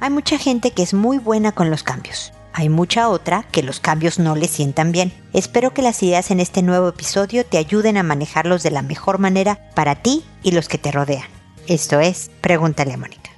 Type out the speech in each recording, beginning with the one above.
Hay mucha gente que es muy buena con los cambios. Hay mucha otra que los cambios no le sientan bien. Espero que las ideas en este nuevo episodio te ayuden a manejarlos de la mejor manera para ti y los que te rodean. Esto es Pregúntale a Mónica.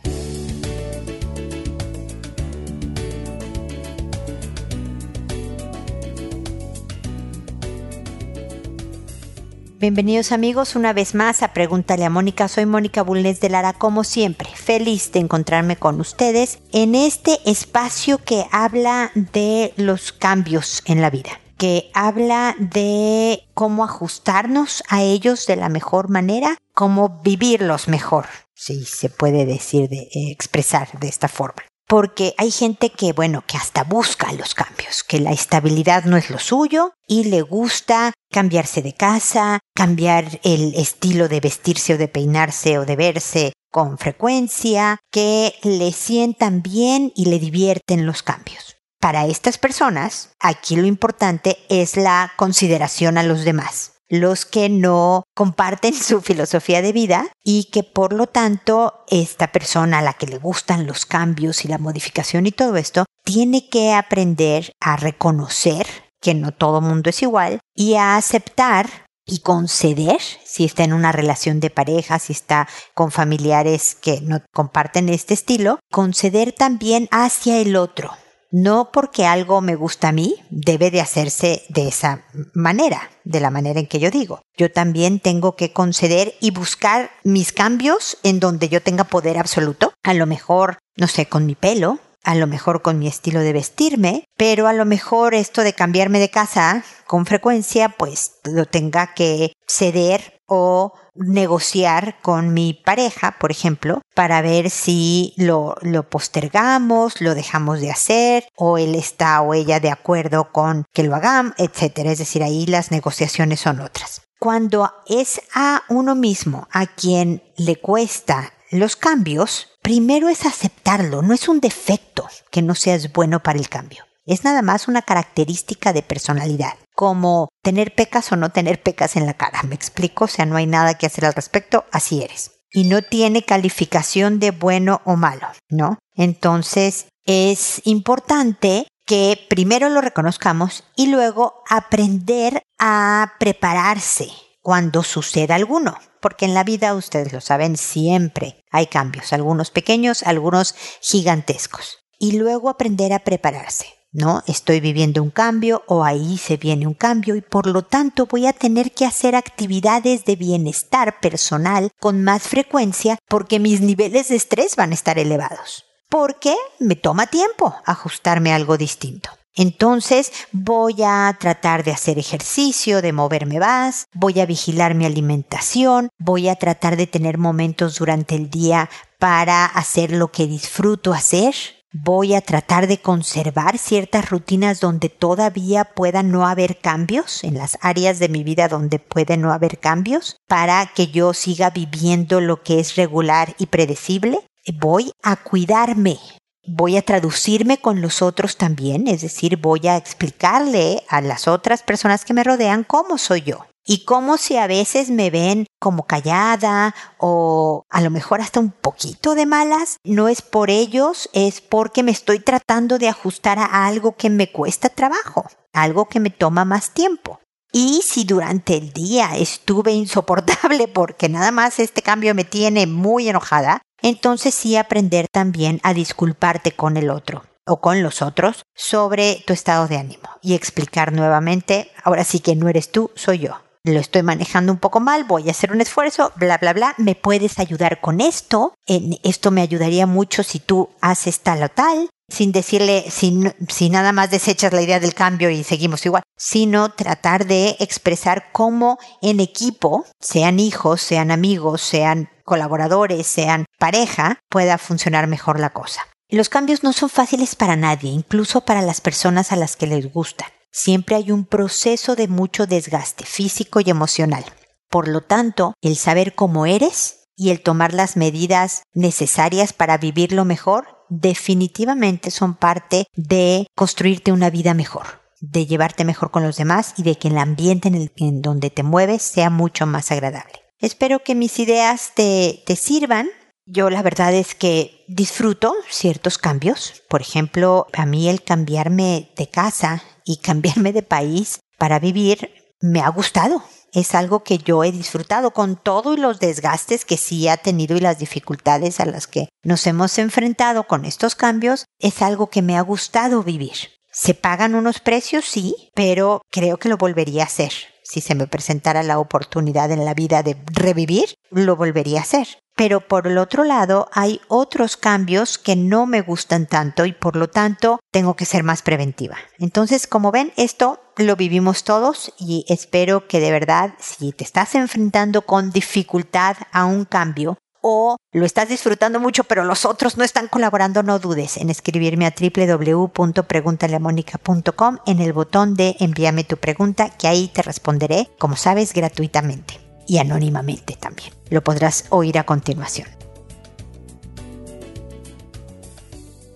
Bienvenidos amigos una vez más a Pregúntale a Mónica. Soy Mónica Bulnes de Lara, como siempre, feliz de encontrarme con ustedes en este espacio que habla de los cambios en la vida, que habla de cómo ajustarnos a ellos de la mejor manera, cómo vivirlos mejor, si se puede decir, de eh, expresar de esta forma porque hay gente que, bueno, que hasta busca los cambios, que la estabilidad no es lo suyo y le gusta cambiarse de casa, cambiar el estilo de vestirse o de peinarse o de verse con frecuencia, que le sientan bien y le divierten los cambios. Para estas personas, aquí lo importante es la consideración a los demás los que no comparten su filosofía de vida y que por lo tanto esta persona a la que le gustan los cambios y la modificación y todo esto tiene que aprender a reconocer que no todo mundo es igual y a aceptar y conceder si está en una relación de pareja, si está con familiares que no comparten este estilo, conceder también hacia el otro no porque algo me gusta a mí, debe de hacerse de esa manera, de la manera en que yo digo. Yo también tengo que conceder y buscar mis cambios en donde yo tenga poder absoluto. A lo mejor, no sé, con mi pelo, a lo mejor con mi estilo de vestirme, pero a lo mejor esto de cambiarme de casa con frecuencia, pues lo tenga que ceder o negociar con mi pareja, por ejemplo, para ver si lo, lo postergamos, lo dejamos de hacer, o él está o ella de acuerdo con que lo hagamos, etcétera. Es decir, ahí las negociaciones son otras. Cuando es a uno mismo a quien le cuesta los cambios, primero es aceptarlo, no es un defecto que no seas bueno para el cambio. Es nada más una característica de personalidad, como tener pecas o no tener pecas en la cara. ¿Me explico? O sea, no hay nada que hacer al respecto, así eres. Y no tiene calificación de bueno o malo, ¿no? Entonces, es importante que primero lo reconozcamos y luego aprender a prepararse cuando suceda alguno, porque en la vida ustedes lo saben, siempre hay cambios, algunos pequeños, algunos gigantescos. Y luego aprender a prepararse. ¿No? Estoy viviendo un cambio o ahí se viene un cambio y por lo tanto voy a tener que hacer actividades de bienestar personal con más frecuencia porque mis niveles de estrés van a estar elevados. Porque me toma tiempo ajustarme a algo distinto. Entonces voy a tratar de hacer ejercicio, de moverme más, voy a vigilar mi alimentación, voy a tratar de tener momentos durante el día para hacer lo que disfruto hacer, voy a tratar de conservar ciertas rutinas donde todavía pueda no haber cambios, en las áreas de mi vida donde puede no haber cambios, para que yo siga viviendo lo que es regular y predecible. Voy a cuidarme, voy a traducirme con los otros también, es decir, voy a explicarle a las otras personas que me rodean cómo soy yo. Y cómo si a veces me ven como callada o a lo mejor hasta un poquito de malas, no es por ellos, es porque me estoy tratando de ajustar a algo que me cuesta trabajo, algo que me toma más tiempo. Y si durante el día estuve insoportable porque nada más este cambio me tiene muy enojada, entonces sí aprender también a disculparte con el otro o con los otros sobre tu estado de ánimo y explicar nuevamente, ahora sí que no eres tú, soy yo. Lo estoy manejando un poco mal, voy a hacer un esfuerzo, bla, bla, bla. ¿Me puedes ayudar con esto? esto me ayudaría mucho si tú haces tal o tal sin decirle, sin, si nada más desechas la idea del cambio y seguimos igual, sino tratar de expresar cómo en equipo, sean hijos, sean amigos, sean colaboradores, sean pareja, pueda funcionar mejor la cosa. Los cambios no son fáciles para nadie, incluso para las personas a las que les gustan. Siempre hay un proceso de mucho desgaste físico y emocional. Por lo tanto, el saber cómo eres y el tomar las medidas necesarias para vivirlo mejor definitivamente son parte de construirte una vida mejor, de llevarte mejor con los demás y de que el ambiente en, el, en donde te mueves sea mucho más agradable. Espero que mis ideas te, te sirvan Yo la verdad es que disfruto ciertos cambios. Por ejemplo, a mí el cambiarme de casa y cambiarme de país para vivir me ha gustado. Es algo que yo he disfrutado con todos los desgastes que sí ha tenido y las dificultades a las que nos hemos enfrentado con estos cambios. Es algo que me ha gustado vivir. Se pagan unos precios, sí, pero creo que lo volvería a hacer. Si se me presentara la oportunidad en la vida de revivir, lo volvería a hacer. Pero por el otro lado, hay otros cambios que no me gustan tanto y por lo tanto tengo que ser más preventiva. Entonces, como ven, esto lo vivimos todos y espero que de verdad, si te estás enfrentando con dificultad a un cambio, o lo estás disfrutando mucho, pero los otros no están colaborando, no dudes en escribirme a www.preguntaleamónica.com en el botón de envíame tu pregunta, que ahí te responderé, como sabes, gratuitamente y anónimamente también. Lo podrás oír a continuación.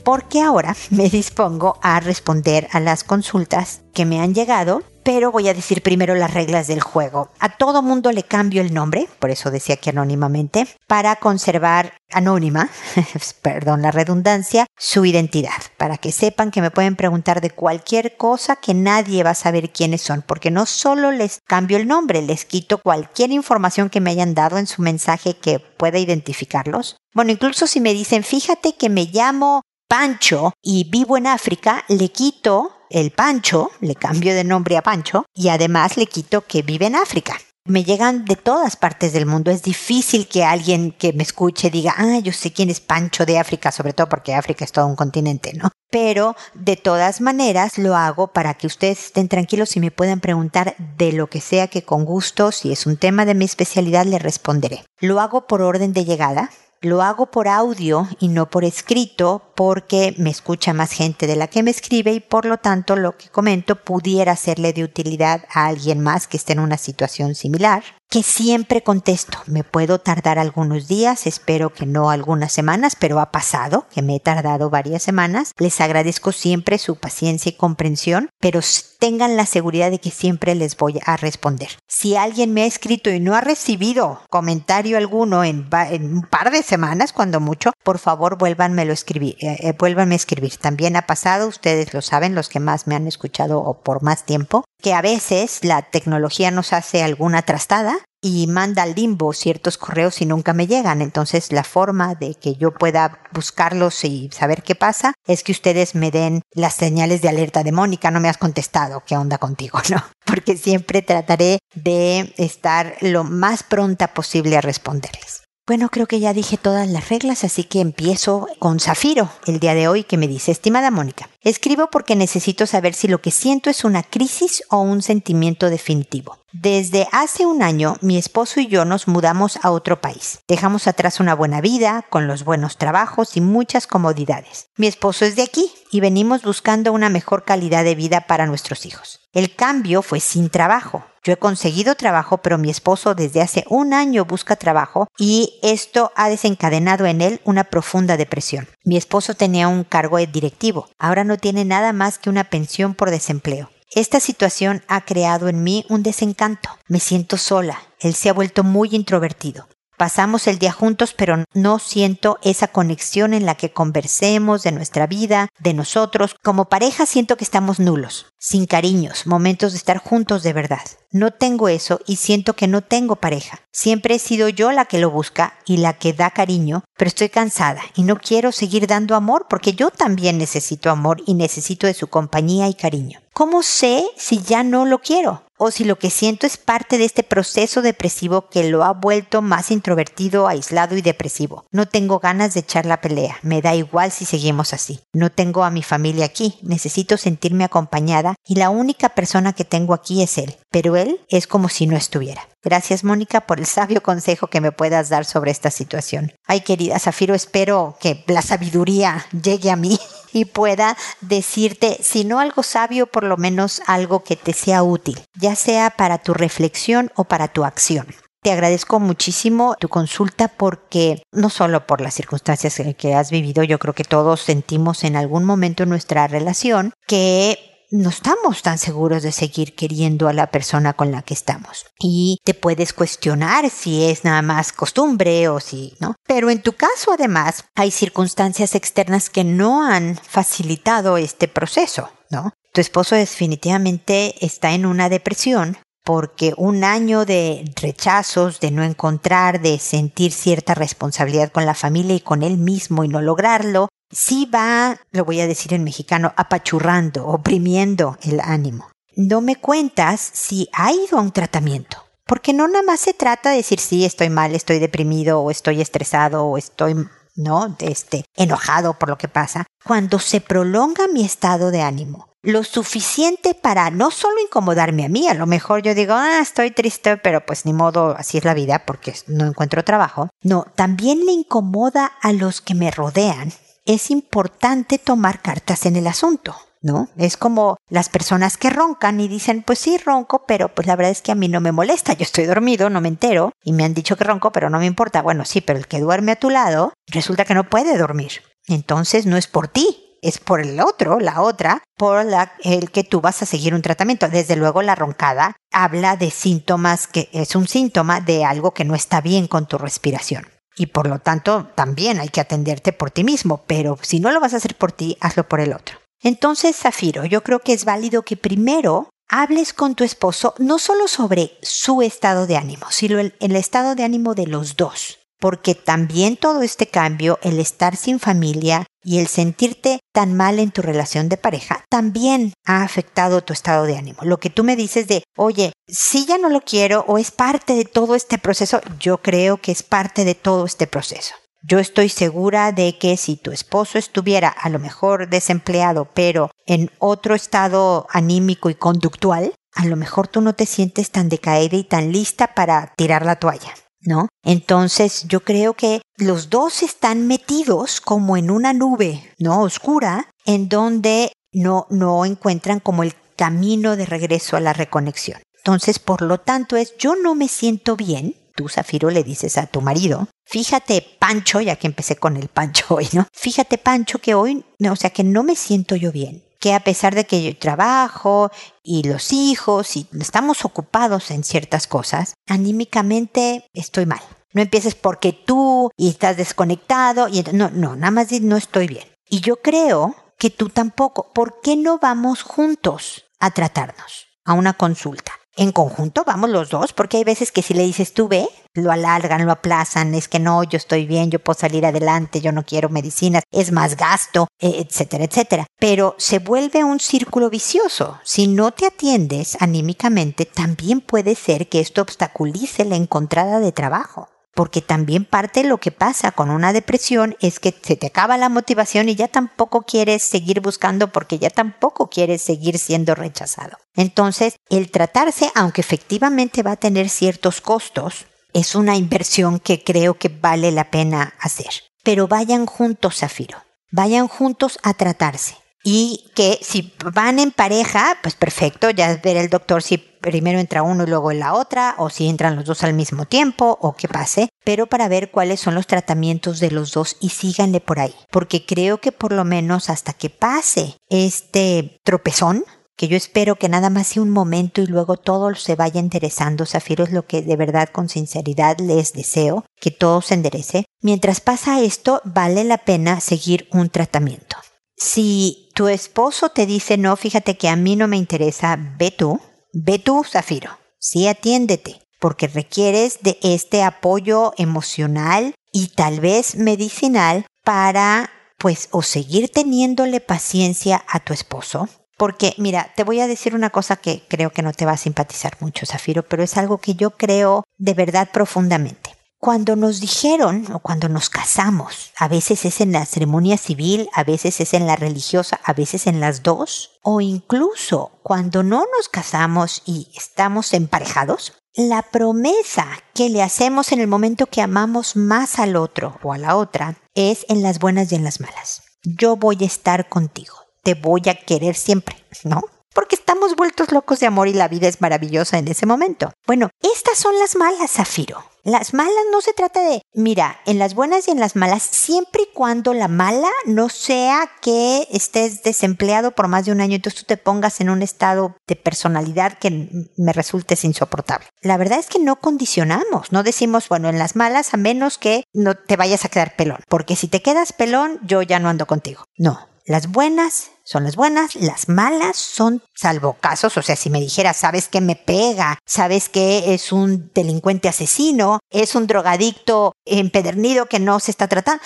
Porque ahora me dispongo a responder a las consultas que me han llegado pero voy a decir primero las reglas del juego. A todo mundo le cambio el nombre, por eso decía que anónimamente, para conservar anónima, perdón la redundancia, su identidad, para que sepan que me pueden preguntar de cualquier cosa que nadie va a saber quiénes son, porque no solo les cambio el nombre, les quito cualquier información que me hayan dado en su mensaje que pueda identificarlos. Bueno, incluso si me dicen, fíjate que me llamo Pancho y vivo en África, le quito el Pancho, le cambio de nombre a Pancho y además le quito que vive en África. Me llegan de todas partes del mundo. Es difícil que alguien que me escuche diga, ah, yo sé quién es Pancho de África, sobre todo porque África es todo un continente, ¿no? Pero de todas maneras lo hago para que ustedes estén tranquilos y me puedan preguntar de lo que sea que con gusto, si es un tema de mi especialidad, le responderé. Lo hago por orden de llegada, lo hago por audio y no por escrito porque me escucha más gente de la que me escribe y por lo tanto lo que comento pudiera serle de utilidad a alguien más que esté en una situación similar que siempre contesto. Me puedo tardar algunos días, espero que no algunas semanas, pero ha pasado, que me he tardado varias semanas. Les agradezco siempre su paciencia y comprensión, pero tengan la seguridad de que siempre les voy a responder. Si alguien me ha escrito y no ha recibido comentario alguno en, un par de semanas, cuando mucho, por favor vuélvanmelo escribir, eh, eh, vuélvanme a escribir. También ha pasado, ustedes lo saben, los que más me han escuchado o por más tiempo, que a veces la tecnología nos hace alguna trastada y manda al limbo ciertos correos y nunca me llegan. Entonces la forma de que yo pueda buscarlos y saber qué pasa es que ustedes me den las señales de alerta de Mónica, no me has contestado, ¿qué onda contigo? No, porque siempre trataré de estar lo más pronta posible a responderles. Bueno, creo que ya dije todas las reglas, así que empiezo con Zafiro el día de hoy que me dice, estimada Mónica, escribo porque necesito saber si lo que siento es una crisis o un sentimiento definitivo. Desde hace un año mi esposo y yo nos mudamos a otro país. Dejamos atrás una buena vida, con los buenos trabajos y muchas comodidades. Mi esposo es de aquí y venimos buscando una mejor calidad de vida para nuestros hijos. El cambio fue sin trabajo. Yo he conseguido trabajo, pero mi esposo desde hace un año busca trabajo y esto ha desencadenado en él una profunda depresión. Mi esposo tenía un cargo directivo, ahora no tiene nada más que una pensión por desempleo. Esta situación ha creado en mí un desencanto. Me siento sola. Él se ha vuelto muy introvertido. Pasamos el día juntos, pero no siento esa conexión en la que conversemos de nuestra vida, de nosotros. Como pareja siento que estamos nulos, sin cariños, momentos de estar juntos de verdad. No tengo eso y siento que no tengo pareja. Siempre he sido yo la que lo busca y la que da cariño, pero estoy cansada y no quiero seguir dando amor porque yo también necesito amor y necesito de su compañía y cariño. ¿Cómo sé si ya no lo quiero? O si lo que siento es parte de este proceso depresivo que lo ha vuelto más introvertido, aislado y depresivo. No tengo ganas de echar la pelea, me da igual si seguimos así. No tengo a mi familia aquí, necesito sentirme acompañada y la única persona que tengo aquí es él, pero él es como si no estuviera. Gracias Mónica por el sabio consejo que me puedas dar sobre esta situación. Ay querida Zafiro, espero que la sabiduría llegue a mí y pueda decirte, si no algo sabio, por lo menos algo que te sea útil, ya sea para tu reflexión o para tu acción. Te agradezco muchísimo tu consulta porque no solo por las circunstancias que has vivido, yo creo que todos sentimos en algún momento en nuestra relación que no estamos tan seguros de seguir queriendo a la persona con la que estamos. Y te puedes cuestionar si es nada más costumbre o si, ¿no? Pero en tu caso, además, hay circunstancias externas que no han facilitado este proceso, ¿no? Tu esposo definitivamente está en una depresión porque un año de rechazos, de no encontrar, de sentir cierta responsabilidad con la familia y con él mismo y no lograrlo, sí va, lo voy a decir en mexicano, apachurrando, oprimiendo el ánimo. No me cuentas si ha ido a un tratamiento. Porque no nada más se trata de decir sí, estoy mal, estoy deprimido o estoy estresado o estoy ¿no? Este, enojado por lo que pasa. Cuando se prolonga mi estado de ánimo, lo suficiente para no solo incomodarme a mí, a lo mejor yo digo, ah, estoy triste, pero pues ni modo, así es la vida porque no encuentro trabajo. No, también le incomoda a los que me rodean es importante tomar cartas en el asunto. ¿no? Es como las personas que roncan y dicen, pues sí, ronco, pero pues la verdad es que a mí no me molesta, yo estoy dormido, no me entero, y me han dicho que ronco, pero no me importa. Bueno, sí, pero el que duerme a tu lado resulta que no puede dormir. Entonces no es por ti, es por el otro, la otra, por la, el que tú vas a seguir un tratamiento. Desde luego la roncada habla de síntomas que es un síntoma de algo que no está bien con tu respiración y por lo tanto también hay que atenderte por ti mismo, pero si no lo vas a hacer por ti, hazlo por el otro. Entonces, Zafiro, yo creo que es válido que primero hables con tu esposo no solo sobre su estado de ánimo, sino el, el estado de ánimo de los dos porque también todo este cambio, el estar sin familia y el sentirte tan mal en tu relación de pareja, también ha afectado tu estado de ánimo. Lo que tú me dices de, oye, si ya no lo quiero o es parte de todo este proceso, yo creo que es parte de todo este proceso. Yo estoy segura de que si tu esposo estuviera a lo mejor desempleado, pero en otro estado anímico y conductual, a lo mejor tú no te sientes tan decaída y tan lista para tirar la toalla. ¿no? Entonces yo creo que los dos están metidos como en una nube, ¿no? Oscura, en donde no, no encuentran como el camino de regreso a la reconexión. Entonces, por lo tanto, es yo no me siento bien. Tú, Zafiro, le dices a tu marido, fíjate, Pancho, ya que empecé con el Pancho hoy, ¿no? Fíjate, Pancho, que hoy, o sea, que no me siento yo bien que a pesar de que yo trabajo y los hijos y estamos ocupados en ciertas cosas, anímicamente estoy mal. No empieces porque tú y estás desconectado y no, no, nada más no estoy bien. Y yo creo que tú tampoco. ¿Por qué no vamos juntos a tratarnos a una consulta? En conjunto, vamos los dos, porque hay veces que si le dices tú ve, lo alargan, lo aplazan, es que no, yo estoy bien, yo puedo salir adelante, yo no quiero medicinas, es más gasto, e, etcétera, etcétera. Pero se vuelve un círculo vicioso. Si no te atiendes anímicamente, también puede ser que esto obstaculice la encontrada de trabajo porque también parte de lo que pasa con una depresión es que se te acaba la motivación y ya tampoco quieres seguir buscando porque ya tampoco quieres seguir siendo rechazado. Entonces, el tratarse, aunque efectivamente va a tener ciertos costos, es una inversión que creo que vale la pena hacer. Pero vayan juntos, Zafiro. Vayan juntos a tratarse y que si van en pareja, pues perfecto, ya ver el doctor si primero entra uno y luego la otra, o si entran los dos al mismo tiempo, o qué pase, pero para ver cuáles son los tratamientos de los dos y síganle por ahí, porque creo que por lo menos hasta que pase este tropezón, que yo espero que nada más sea un momento y luego todo se vaya enderezando. Zafiro es lo que de verdad con sinceridad les deseo, que todo se enderece. Mientras pasa esto, vale la pena seguir un tratamiento. Si tu esposo te dice, no, fíjate que a mí no me interesa, ve tú, ve tú, Zafiro, sí atiéndete, porque requieres de este apoyo emocional y tal vez medicinal para, pues, o seguir teniéndole paciencia a tu esposo. Porque, mira, te voy a decir una cosa que creo que no te va a simpatizar mucho, Zafiro, pero es algo que yo creo de verdad profundamente. Cuando nos dijeron o cuando nos casamos, a veces es en la ceremonia civil, a veces es en la religiosa, a veces en las dos, o incluso cuando no nos casamos y estamos emparejados, la promesa que le hacemos en el momento que amamos más al otro o a la otra es en las buenas y en las malas. Yo voy a estar contigo, te voy a querer siempre, ¿no? Porque estamos vueltos locos de amor y la vida es maravillosa en ese momento. Bueno, estas son las malas, Zafiro. Las malas no se trata de, mira, en las buenas y en las malas, siempre y cuando la mala no sea que estés desempleado por más de un año, entonces tú te pongas en un estado de personalidad que me resulte insoportable. La verdad es que no condicionamos, no decimos, bueno, en las malas a menos que no te vayas a quedar pelón, porque si te quedas pelón, yo ya no ando contigo. No, las buenas son las buenas, las malas son salvo casos, o sea, si me dijera, sabes que me pega, sabes que es un delincuente asesino, es un drogadicto empedernido que no se está tratando.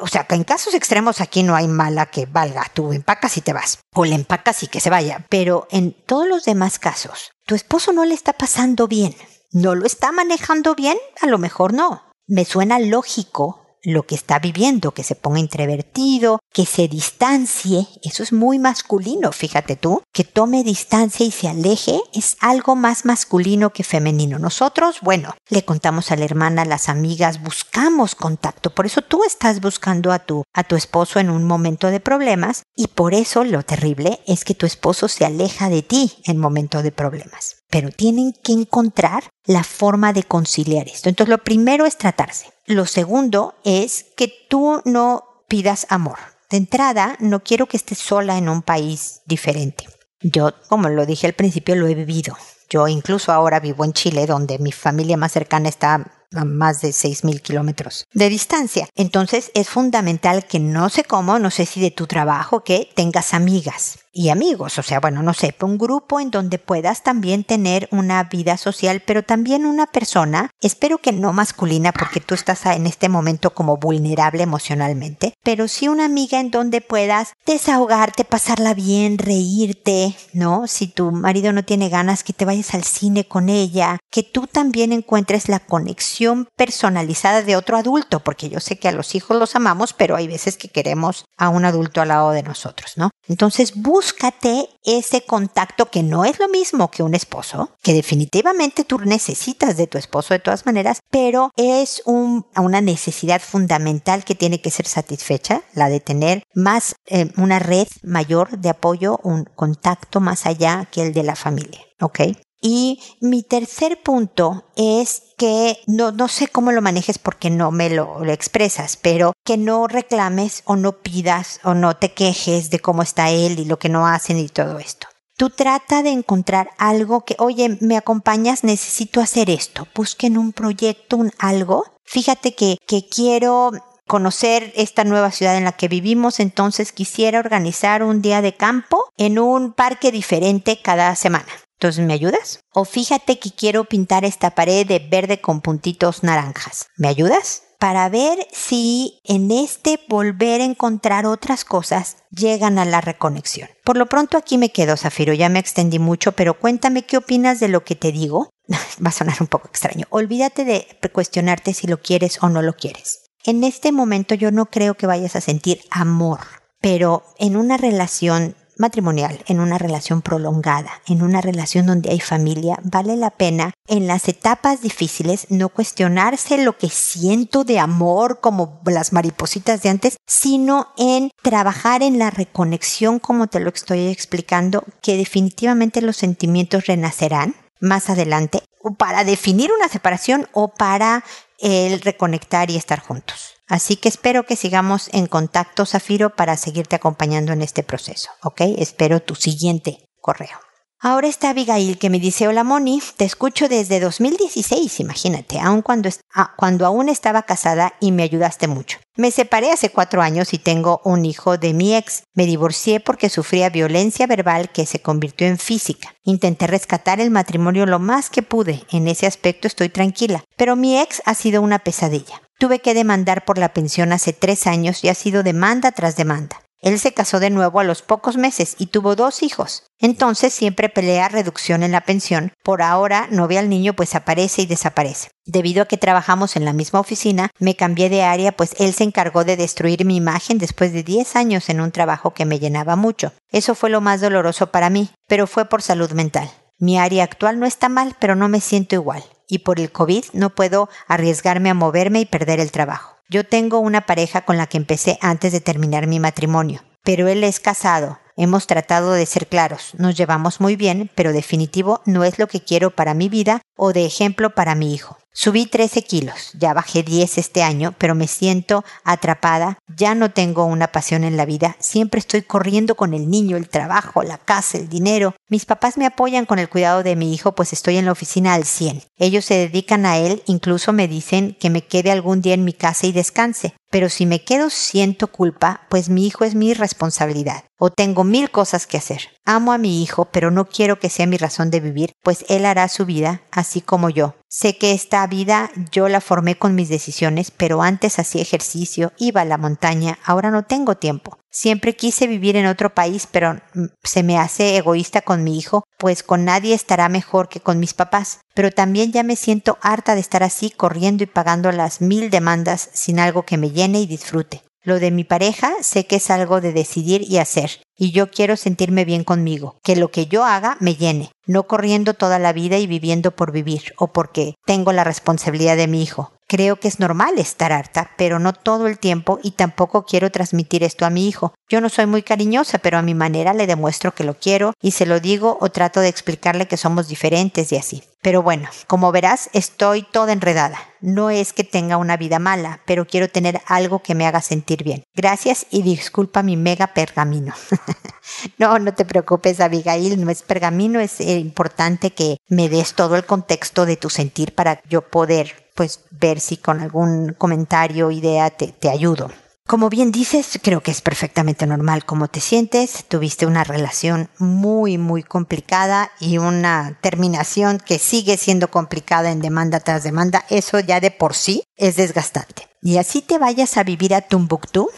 O sea, que en casos extremos aquí no hay mala que valga. Tú empacas y te vas. O le empacas y que se vaya. Pero en todos los demás casos, tu esposo no le está pasando bien. ¿No lo está manejando bien? A lo mejor no. Me suena lógico lo que está viviendo, que se ponga introvertido, que se distancie, eso es muy masculino, fíjate tú, que tome distancia y se aleje es algo más masculino que femenino. Nosotros, bueno, le contamos a la hermana, a las amigas, buscamos contacto, por eso tú estás buscando a tu a tu esposo en un momento de problemas y por eso lo terrible es que tu esposo se aleja de ti en momento de problemas. Pero tienen que encontrar la forma de conciliar esto. Entonces lo primero es tratarse. Lo segundo es que tú no pidas amor. De entrada, no quiero que estés sola en un país diferente. Yo, como lo dije al principio, lo he vivido. Yo incluso ahora vivo en Chile, donde mi familia más cercana está a más de 6.000 kilómetros de distancia. Entonces es fundamental que no sé cómo, no sé si de tu trabajo, que tengas amigas y amigos, o sea, bueno, no sé, un grupo en donde puedas también tener una vida social, pero también una persona, espero que no masculina porque tú estás en este momento como vulnerable emocionalmente, pero sí una amiga en donde puedas desahogarte, pasarla bien, reírte, ¿no? Si tu marido no tiene ganas, que te vayas al cine con ella, que tú también encuentres la conexión personalizada de otro adulto, porque yo sé que a los hijos los amamos, pero hay veces que queremos a un adulto al lado de nosotros, ¿no? Entonces búscate ese contacto que no es lo mismo que un esposo, que definitivamente tú necesitas de tu esposo de todas maneras, pero es una necesidad fundamental que tiene que ser satisfecha, la de tener más eh, una red mayor de apoyo, un contacto más allá que el de la familia. ¿Ok? Y mi tercer punto es que no, no sé cómo lo manejes porque no me lo, lo, expresas, pero que no reclames o no pidas o no te quejes de cómo está él y lo que no hacen y todo esto. Tú trata de encontrar algo que, oye, me acompañas, necesito hacer esto. Busquen un proyecto, un algo. Fíjate que, que quiero conocer esta nueva ciudad en la que vivimos, entonces quisiera organizar un día de campo en un parque diferente cada semana. Entonces, ¿me ayudas? O fíjate que quiero pintar esta pared de verde con puntitos naranjas. ¿Me ayudas? Para ver si en este volver a encontrar otras cosas llegan a la reconexión. Por lo pronto aquí me quedo, Zafiro, ya me extendí mucho, pero cuéntame qué opinas de lo que te digo. Va a sonar un poco extraño. Olvídate de cuestionarte si lo quieres o no lo quieres. En este momento yo no creo que vayas a sentir amor, pero en una relación matrimonial, en una relación prolongada, en una relación donde hay familia, vale la pena en las etapas difíciles no cuestionarse lo que siento de amor como las maripositas de antes, sino en trabajar en la reconexión como te lo estoy explicando, que definitivamente los sentimientos renacerán más adelante, para definir una separación o para el reconectar y estar juntos. Así que espero que sigamos en contacto, Zafiro, para seguirte acompañando en este proceso, ¿ok? Espero tu siguiente correo. Ahora está Abigail que me dice, hola Moni, te escucho desde 2016, imagínate, aun cuando, ah, cuando aún estaba casada y me ayudaste mucho. Me separé hace cuatro años y tengo un hijo de mi ex. Me divorcié porque sufría violencia verbal que se convirtió en física. Intenté rescatar el matrimonio lo más que pude, en ese aspecto estoy tranquila, pero mi ex ha sido una pesadilla. Tuve que demandar por la pensión hace tres años y ha sido demanda tras demanda. Él se casó de nuevo a los pocos meses y tuvo dos hijos. Entonces siempre pelea reducción en la pensión. Por ahora no ve al niño pues aparece y desaparece. Debido a que trabajamos en la misma oficina, me cambié de área pues él se encargó de destruir mi imagen después de 10 años en un trabajo que me llenaba mucho. Eso fue lo más doloroso para mí, pero fue por salud mental. Mi área actual no está mal, pero no me siento igual y por el COVID no puedo arriesgarme a moverme y perder el trabajo. Yo tengo una pareja con la que empecé antes de terminar mi matrimonio, pero él es casado. Hemos tratado de ser claros, nos llevamos muy bien, pero definitivo no es lo que quiero para mi vida o de ejemplo para mi hijo. Subí 13 kilos, ya bajé 10 este año, pero me siento atrapada, ya no tengo una pasión en la vida, siempre estoy corriendo con el niño, el trabajo, la casa, el dinero. Mis papás me apoyan con el cuidado de mi hijo, pues estoy en la oficina al 100. Ellos se dedican a él, incluso me dicen que me quede algún día en mi casa y descanse. Pero si me quedo siento culpa, pues mi hijo es mi responsabilidad. O tengo mil cosas que hacer. Amo a mi hijo, pero no quiero que sea mi razón de vivir, pues él hará su vida, así como yo. Sé que esta vida yo la formé con mis decisiones, pero antes hacía ejercicio, iba a la montaña, ahora no tengo tiempo. Siempre quise vivir en otro país, pero mm, se me hace egoísta con mi hijo, pues con nadie estará mejor que con mis papás. Pero también ya me siento harta de estar así corriendo y pagando las mil demandas sin algo que me llene y disfrute. Lo de mi pareja sé que es algo de decidir y hacer, y yo quiero sentirme bien conmigo, que lo que yo haga me llene, no corriendo toda la vida y viviendo por vivir o porque tengo la responsabilidad de mi hijo. Creo que es normal estar harta, pero no todo el tiempo y tampoco quiero transmitir esto a mi hijo. Yo no soy muy cariñosa, pero a mi manera le demuestro que lo quiero y se lo digo o trato de explicarle que somos diferentes y así. Pero bueno, como verás, estoy toda enredada. No es que tenga una vida mala, pero quiero tener algo que me haga sentir bien. Gracias y disculpa mi mega pergamino. no, no te preocupes, Abigail, no es pergamino, es eh, importante que me des todo el contexto de tu sentir para yo poder pues ver si con algún comentario, idea te, te ayudo. Como bien dices, creo que es perfectamente normal cómo te sientes. Tuviste una relación muy, muy complicada y una terminación que sigue siendo complicada en demanda tras demanda. Eso ya de por sí es desgastante. Y así te vayas a vivir a Tumbuktu,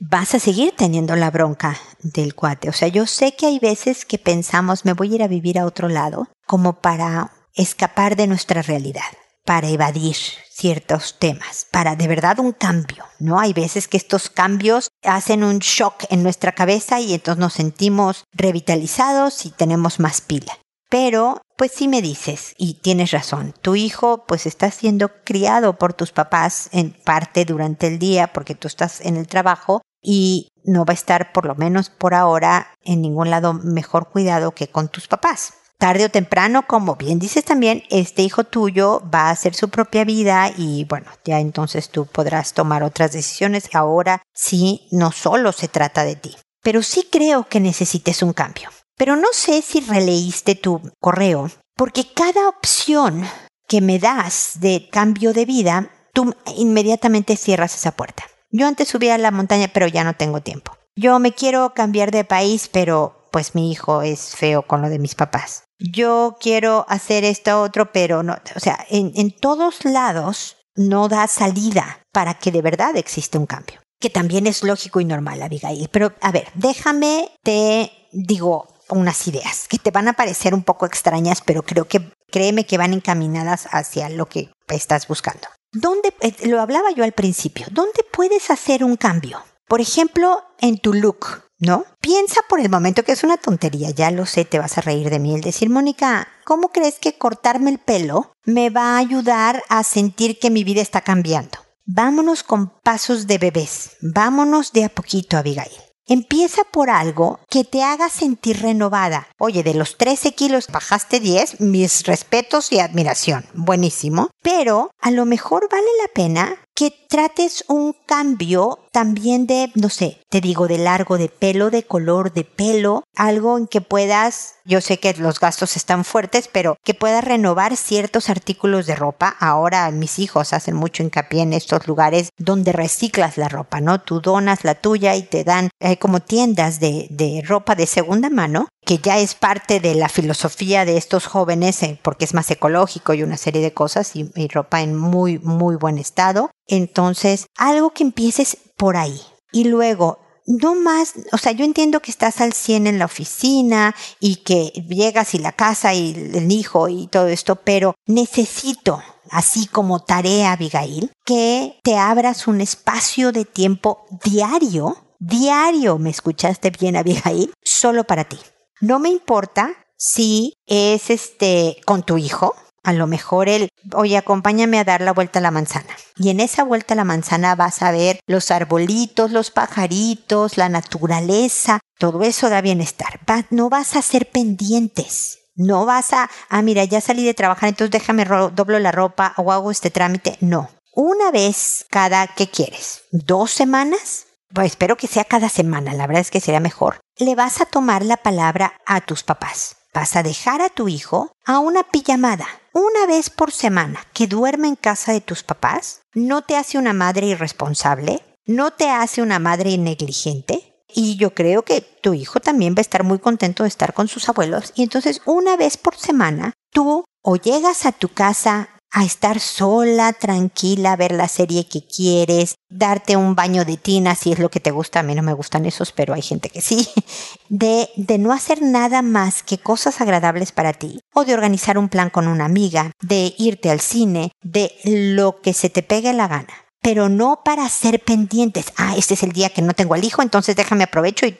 vas a seguir teniendo la bronca del cuate. O sea, yo sé que hay veces que pensamos, me voy a ir a vivir a otro lado, como para escapar de nuestra realidad para evadir ciertos temas, para de verdad un cambio, ¿no? Hay veces que estos cambios hacen un shock en nuestra cabeza y entonces nos sentimos revitalizados y tenemos más pila. Pero, pues sí me dices, y tienes razón, tu hijo pues está siendo criado por tus papás en parte durante el día porque tú estás en el trabajo y no va a estar por lo menos por ahora en ningún lado mejor cuidado que con tus papás tarde o temprano, como bien dices también, este hijo tuyo va a hacer su propia vida y bueno, ya entonces tú podrás tomar otras decisiones. Ahora sí, no solo se trata de ti. Pero sí creo que necesites un cambio. Pero no sé si releíste tu correo, porque cada opción que me das de cambio de vida, tú inmediatamente cierras esa puerta. Yo antes subía a la montaña, pero ya no tengo tiempo. Yo me quiero cambiar de país, pero pues mi hijo es feo con lo de mis papás yo quiero hacer esto otro, pero no, o sea, en, en todos lados no da salida para que de verdad existe un cambio, que también es lógico y normal, Abigail. Pero a ver, déjame, te digo unas ideas que te van a parecer un poco extrañas, pero creo que créeme que van encaminadas hacia lo que estás buscando. ¿Dónde, eh, lo hablaba yo al principio, ¿dónde puedes hacer un cambio? Por ejemplo, en tu look. ¿no? Piensa por el momento que es una tontería, ya lo sé, te vas a reír de mí. El decir, Mónica, ¿cómo crees que cortarme el pelo me va a ayudar a sentir que mi vida está cambiando? Vámonos con pasos de bebés, vámonos de a poquito, Abigail. Empieza por algo que te haga sentir renovada. Oye, de los 13 kilos bajaste 10, mis respetos y admiración. Buenísimo. Pero a lo mejor vale la pena que trates un cambio también de, no sé, te digo, de largo de pelo, de color de pelo, algo en que puedas, yo sé que los gastos están fuertes, pero que puedas renovar ciertos artículos de ropa. Ahora mis hijos hacen mucho hincapié en estos lugares donde reciclas la ropa, ¿no? Tú donas la tuya y te dan, hay como tiendas de, de ropa de segunda mano que ya es parte de la filosofía de estos jóvenes, eh, porque es más ecológico y una serie de cosas, y, ropa en muy, muy buen estado. Entonces, algo que empieces por ahí. Y luego, no más, o sea, yo entiendo que estás al 100 en la oficina y que llegas y la casa y el hijo y todo esto, pero necesito, así como tarea, Abigail, que te abras un espacio de tiempo diario, diario, ¿me escuchaste bien, Abigail? Solo para ti. No me importa si es este con tu hijo, a lo mejor él, oye, acompáñame a dar la vuelta a la manzana. Y en esa vuelta a la manzana vas a ver los arbolitos, los pajaritos, la naturaleza, todo eso da bienestar. no vas a hacer pendientes. No vas a, ah, mira, ya salí de trabajar, entonces déjame doblo la ropa o hago este trámite. No. Una vez cada, ¿qué quieres? ¿Dos semanas? Pues espero que sea cada semana, la verdad es que sería mejor. Le vas a tomar la palabra a tus papás. Vas a dejar a tu hijo a una pijamada una vez por semana que duerme en casa de tus papás. No te hace una madre irresponsable, no te hace una madre negligente, y yo creo que tu hijo también va a estar muy contento de estar con sus abuelos. Y entonces una vez por semana tú o llegas a tu casa a estar sola, tranquila, ver la serie que quieres, darte un baño de tina si es lo que te gusta. A mí no me gustan esos, pero hay gente que sí. De, de no hacer nada más que cosas agradables para ti. O de organizar un plan con una amiga, de irte al cine, de lo que se te pegue la gana pero no para ser pendientes. Ah, este es el día que no tengo al hijo, entonces déjame aprovecho y...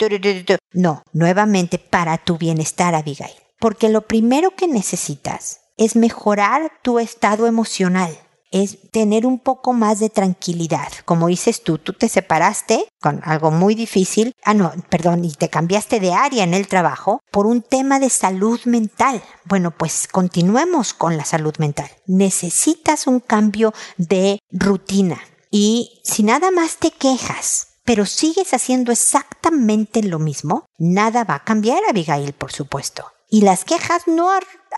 No, nuevamente para tu bienestar, Abigail. Porque lo primero que necesitas es mejorar tu estado emocional es tener un poco más de tranquilidad. Como dices tú, tú te separaste con algo muy difícil, ah, no, perdón, y te cambiaste de área en el trabajo por un tema de salud mental. Bueno, pues continuemos con la salud mental. Necesitas un cambio de rutina. Y si nada más te quejas, pero sigues haciendo exactamente lo mismo, nada va a cambiar, Abigail, por supuesto. Y las quejas no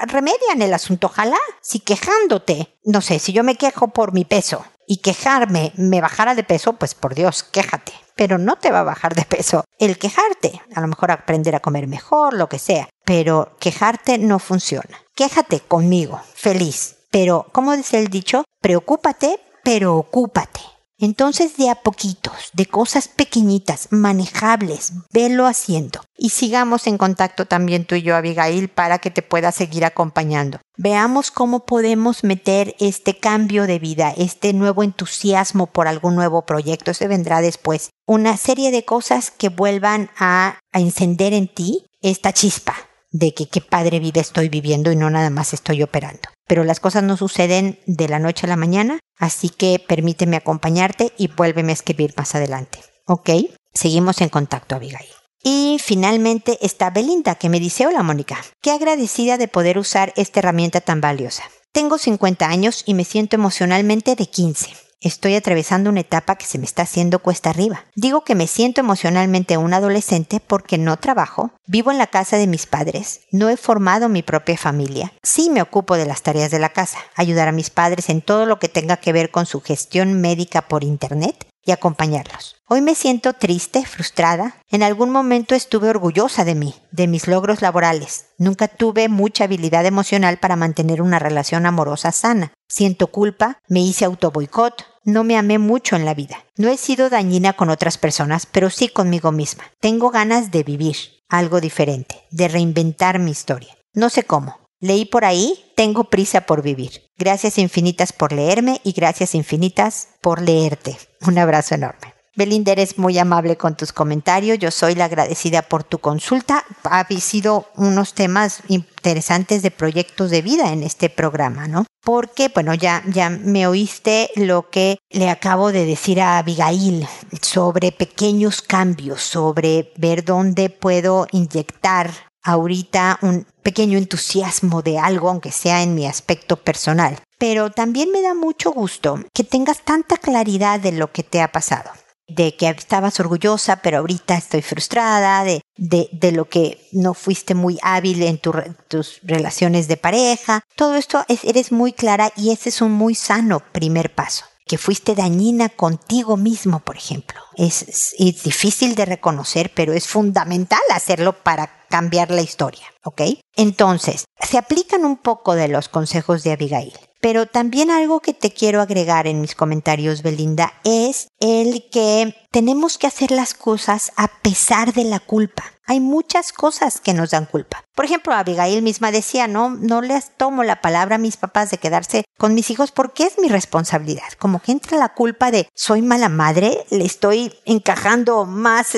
remedian el asunto. Ojalá, si quejándote, no sé, si yo me quejo por mi peso y quejarme me bajara de peso, pues por Dios, quéjate. Pero no te va a bajar de peso el quejarte. A lo mejor aprender a comer mejor, lo que sea. Pero quejarte no funciona. Quéjate conmigo, feliz. Pero, como dice el dicho, preocúpate, pero ocúpate. Entonces de a poquitos, de cosas pequeñitas, manejables, velo haciendo. Y sigamos en contacto también tú y yo, Abigail, para que te pueda seguir acompañando. Veamos cómo podemos meter este cambio de vida, este nuevo entusiasmo por algún nuevo proyecto. Se vendrá después. Una serie de cosas que vuelvan a, a encender en ti esta chispa de que qué padre vida estoy viviendo y no nada más estoy operando. Pero las cosas no suceden de la noche a la mañana, así que permíteme acompañarte y vuélveme a escribir más adelante. ¿Ok? Seguimos en contacto, Abigail. Y finalmente está Belinda, que me dice, hola Mónica, qué agradecida de poder usar esta herramienta tan valiosa. Tengo 50 años y me siento emocionalmente de 15. Estoy atravesando una etapa que se me está haciendo cuesta arriba. Digo que me siento emocionalmente un adolescente porque no trabajo, vivo en la casa de mis padres, no he formado mi propia familia. Sí me ocupo de las tareas de la casa, ayudar a mis padres en todo lo que tenga que ver con su gestión médica por Internet y acompañarlos. Hoy me siento triste, frustrada. En algún momento estuve orgullosa de mí, de mis logros laborales. Nunca tuve mucha habilidad emocional para mantener una relación amorosa sana. Siento culpa, me hice autoboicot, no me amé mucho en la vida. No he sido dañina con otras personas, pero sí conmigo misma. Tengo ganas de vivir algo diferente, de reinventar mi historia. No sé cómo, Leí por ahí, tengo prisa por vivir. Gracias infinitas por leerme y gracias infinitas por leerte. Un abrazo enorme. Belinda, eres muy amable con tus comentarios. Yo soy la agradecida por tu consulta. Ha sido unos temas interesantes de proyectos de vida en este programa, ¿no? Porque, bueno, ya, ya me oíste lo que le acabo de decir a Abigail sobre pequeños cambios, sobre ver dónde puedo inyectar ahorita un pequeño entusiasmo de algo, aunque sea en mi aspecto personal. Pero también me da mucho gusto que tengas tanta claridad de lo que te ha pasado de que estabas orgullosa, pero ahorita estoy frustrada, de, de, lo que no fuiste muy hábil en tus relaciones de pareja. Todo esto es, eres muy clara y ese es un muy sano primer paso que fuiste dañina contigo mismo, por ejemplo. Es, es, difícil de reconocer, pero es fundamental hacerlo para cambiar la historia, ¿ok? Entonces, se aplican un poco de los consejos de Abigail. Pero también algo que te quiero agregar en mis comentarios, Belinda, es el que tenemos que hacer las cosas a pesar de la culpa. Hay muchas cosas que nos dan culpa. Por ejemplo, Abigail misma decía, no, no les tomo la palabra a mis papás de quedarse con mis hijos porque es mi responsabilidad. Como que entra la culpa de soy mala madre, le estoy encajando más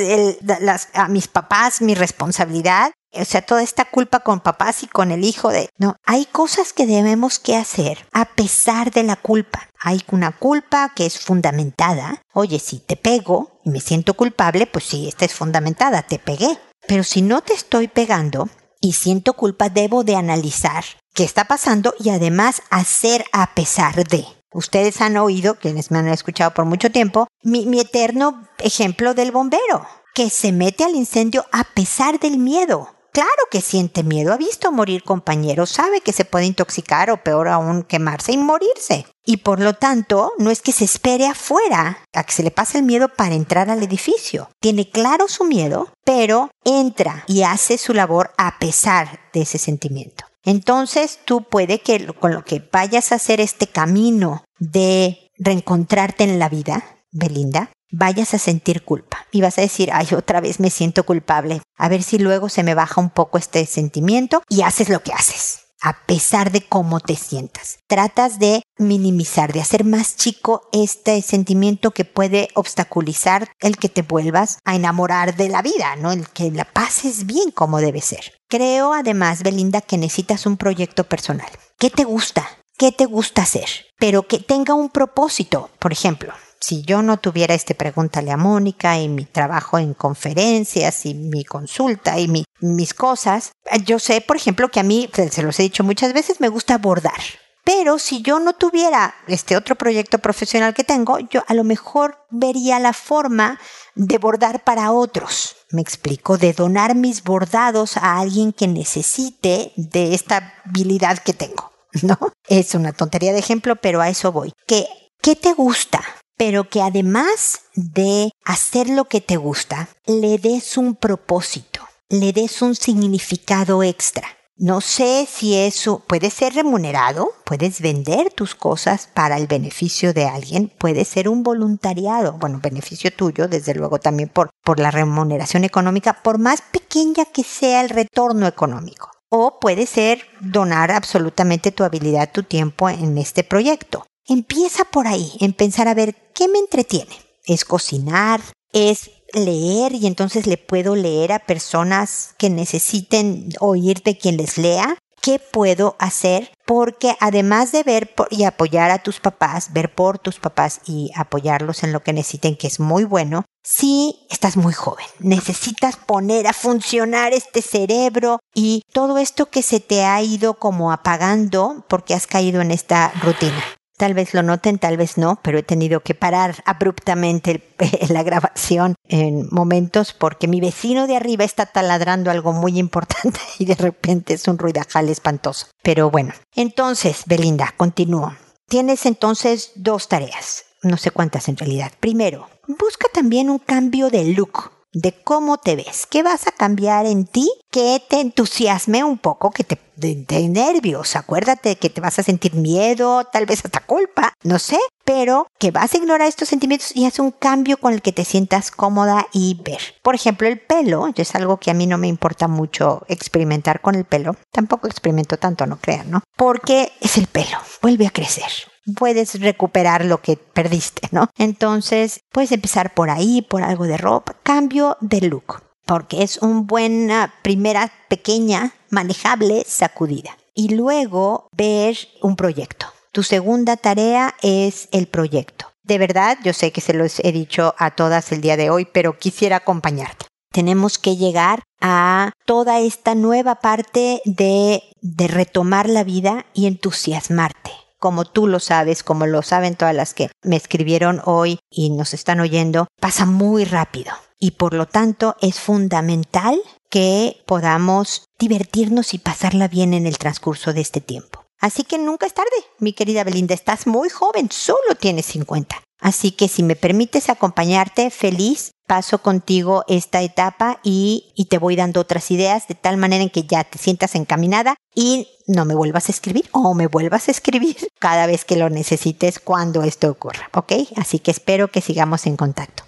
a mis papás mi responsabilidad o sea, toda esta culpa con papás y con el hijo de... No, hay cosas que debemos que hacer a pesar de la culpa. Hay una culpa que es fundamentada. Oye, si te pego y me siento culpable, pues sí, esta es fundamentada, te pegué. Pero si no te estoy pegando y siento culpa, debo de analizar qué está pasando y además hacer a pesar de. Ustedes han oído, quienes me han escuchado por mucho tiempo, mi, mi eterno ejemplo del bombero, que se mete al incendio a pesar del miedo. Claro que siente miedo, ha visto morir compañeros, sabe que se puede intoxicar o peor aún quemarse y morirse. Y por lo tanto, no es que se espere afuera a que se le pase el miedo para entrar al edificio. Tiene claro su miedo, pero entra y hace su labor a pesar de ese sentimiento. Entonces tú puede que con lo que vayas a hacer este camino de reencontrarte en la vida, Belinda, vayas a sentir culpa y vas a decir, ay, otra vez me siento culpable. A ver si luego se me baja un poco este sentimiento y haces lo que haces a pesar de cómo te sientas. Tratas de minimizar, de hacer más chico este sentimiento que puede obstaculizar el que te vuelvas a enamorar de la vida, ¿no? El que la pases bien como debe ser. Creo además, Belinda, que necesitas un proyecto personal. ¿Qué te gusta? ¿Qué te gusta hacer? Pero que tenga un propósito. Por ejemplo, si yo no tuviera este Pregúntale a Mónica y mi trabajo en conferencias y mi consulta y mis cosas, yo sé, por ejemplo, que a mí, se los he dicho muchas veces, me gusta bordar. Pero si yo no tuviera este otro proyecto profesional que tengo, yo a lo mejor vería la forma de bordar para otros. Me explico, de donar mis bordados a alguien que necesite de esta habilidad que tengo. ¿No? Es una tontería de ejemplo, pero a eso voy. ¿Qué, qué te gusta? Pero que además de hacer lo que te gusta, le des un propósito, le des un significado extra. No sé si eso puede ser remunerado, puedes vender tus cosas para el beneficio de alguien, puede ser un voluntariado, bueno, beneficio tuyo, desde luego también por, por la remuneración económica, por más pequeña que sea el retorno económico. O puede ser donar absolutamente tu habilidad, tu tiempo en este proyecto. Empieza por ahí, en pensar a ver qué me entretiene. ¿Es cocinar? ¿Es leer? Y entonces le puedo leer a personas que necesiten oír de quien les lea. ¿Qué puedo hacer? Porque además de ver y apoyar a tus papás, ver por tus papás y apoyarlos en lo que necesiten, que es muy bueno, si estás muy joven, necesitas poner a funcionar este cerebro y todo esto que se te ha ido como apagando porque has caído en esta rutina. Tal vez lo noten, tal vez no, pero he tenido que parar abruptamente la grabación en momentos porque mi vecino de arriba está taladrando algo muy importante y de repente es un ruidajal espantoso. Pero bueno, entonces, Belinda, continúo. Tienes entonces dos tareas, no sé cuántas en realidad. Primero, busca también un cambio de look de cómo te ves. ¿Qué vas a cambiar en ti que te entusiasme un poco, que te dé nervios? Acuérdate que te vas a sentir miedo, tal vez hasta culpa, no sé, pero que vas a ignorar estos sentimientos y haz un cambio con el que te sientas cómoda y ver. Por ejemplo, el pelo, es algo que a mí no me importa mucho experimentar con el pelo. Tampoco experimento tanto, no crean, ¿no? Porque es el pelo, vuelve a crecer puedes recuperar lo que perdiste, ¿no? Entonces, puedes empezar por ahí, por algo de ropa, cambio de look, porque es una buena primera pequeña, manejable sacudida. Y luego ver un proyecto. Tu segunda tarea es el proyecto. De verdad, yo sé que se los he dicho a todas el día de hoy, pero quisiera acompañarte. Tenemos que llegar a toda esta nueva parte de, de retomar la vida y entusiasmarte como tú lo sabes, como lo saben todas las que me escribieron hoy y nos están oyendo, pasa muy rápido. Y por lo tanto es fundamental que podamos divertirnos y pasarla bien en el transcurso de este tiempo. Así que nunca es tarde, mi querida Belinda, estás muy joven, solo tienes 50. Así que si me permites acompañarte, feliz, paso contigo esta etapa y, te voy dando otras ideas de tal manera en que ya te sientas encaminada y no me vuelvas a escribir o me vuelvas a escribir cada vez que lo necesites cuando esto ocurra, ¿ok? Así que espero que sigamos en contacto.